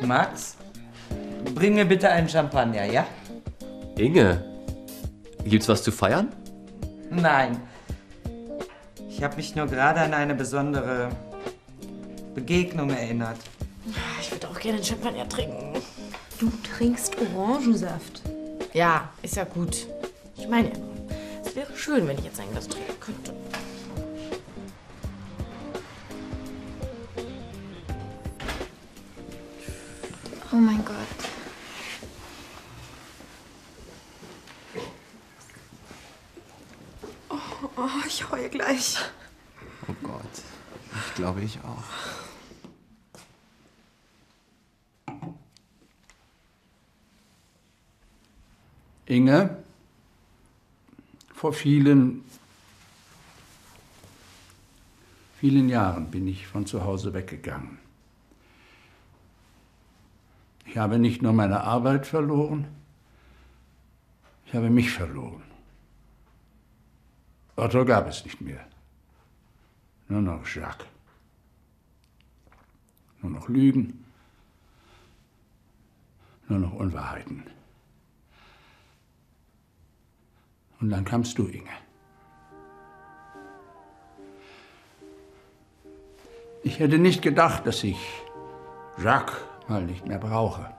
Max, bring mir bitte einen Champagner, ja? Inge, gibt's was zu feiern? Nein. Ich habe mich nur gerade an eine besondere Begegnung erinnert. Ich würde auch gerne Champagner trinken. Du trinkst Orangensaft. Ja, ist ja gut. Ich meine, es wäre schön, wenn ich jetzt ein Glas trinken könnte. Oh mein Gott. Oh, oh, ich heule gleich. Oh Gott. Ich glaube, ich auch. Inge, vor vielen, vielen Jahren bin ich von zu Hause weggegangen. Ich habe nicht nur meine Arbeit verloren, ich habe mich verloren. Otto gab es nicht mehr. Nur noch Jacques. Nur noch Lügen. Nur noch Unwahrheiten. Und dann kamst du, Inge. Ich hätte nicht gedacht, dass ich Jacques mal nicht mehr brauche.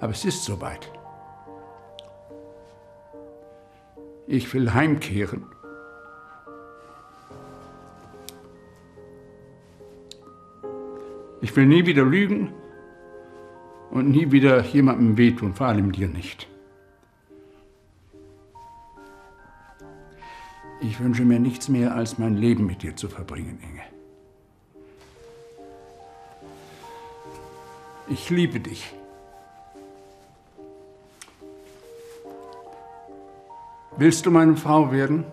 Aber es ist soweit. Ich will heimkehren. Ich will nie wieder lügen und nie wieder jemandem wehtun, vor allem dir nicht. Ich wünsche mir nichts mehr, als mein Leben mit dir zu verbringen, Inge. Ich liebe dich. Willst du meine Frau werden?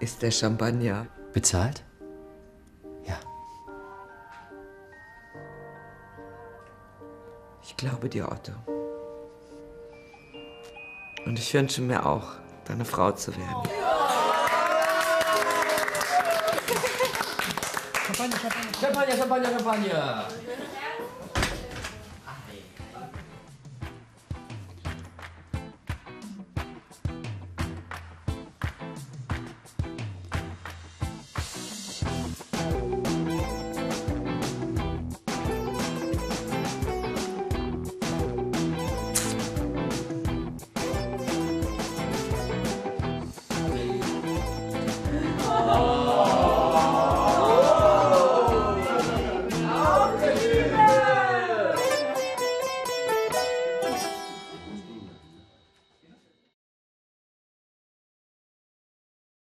Ist der Champagner Bezahlt? Ich glaube dir, Otto. Und ich wünsche mir auch, deine Frau zu werden. Champagner, Champagner, Champagner, Champagner.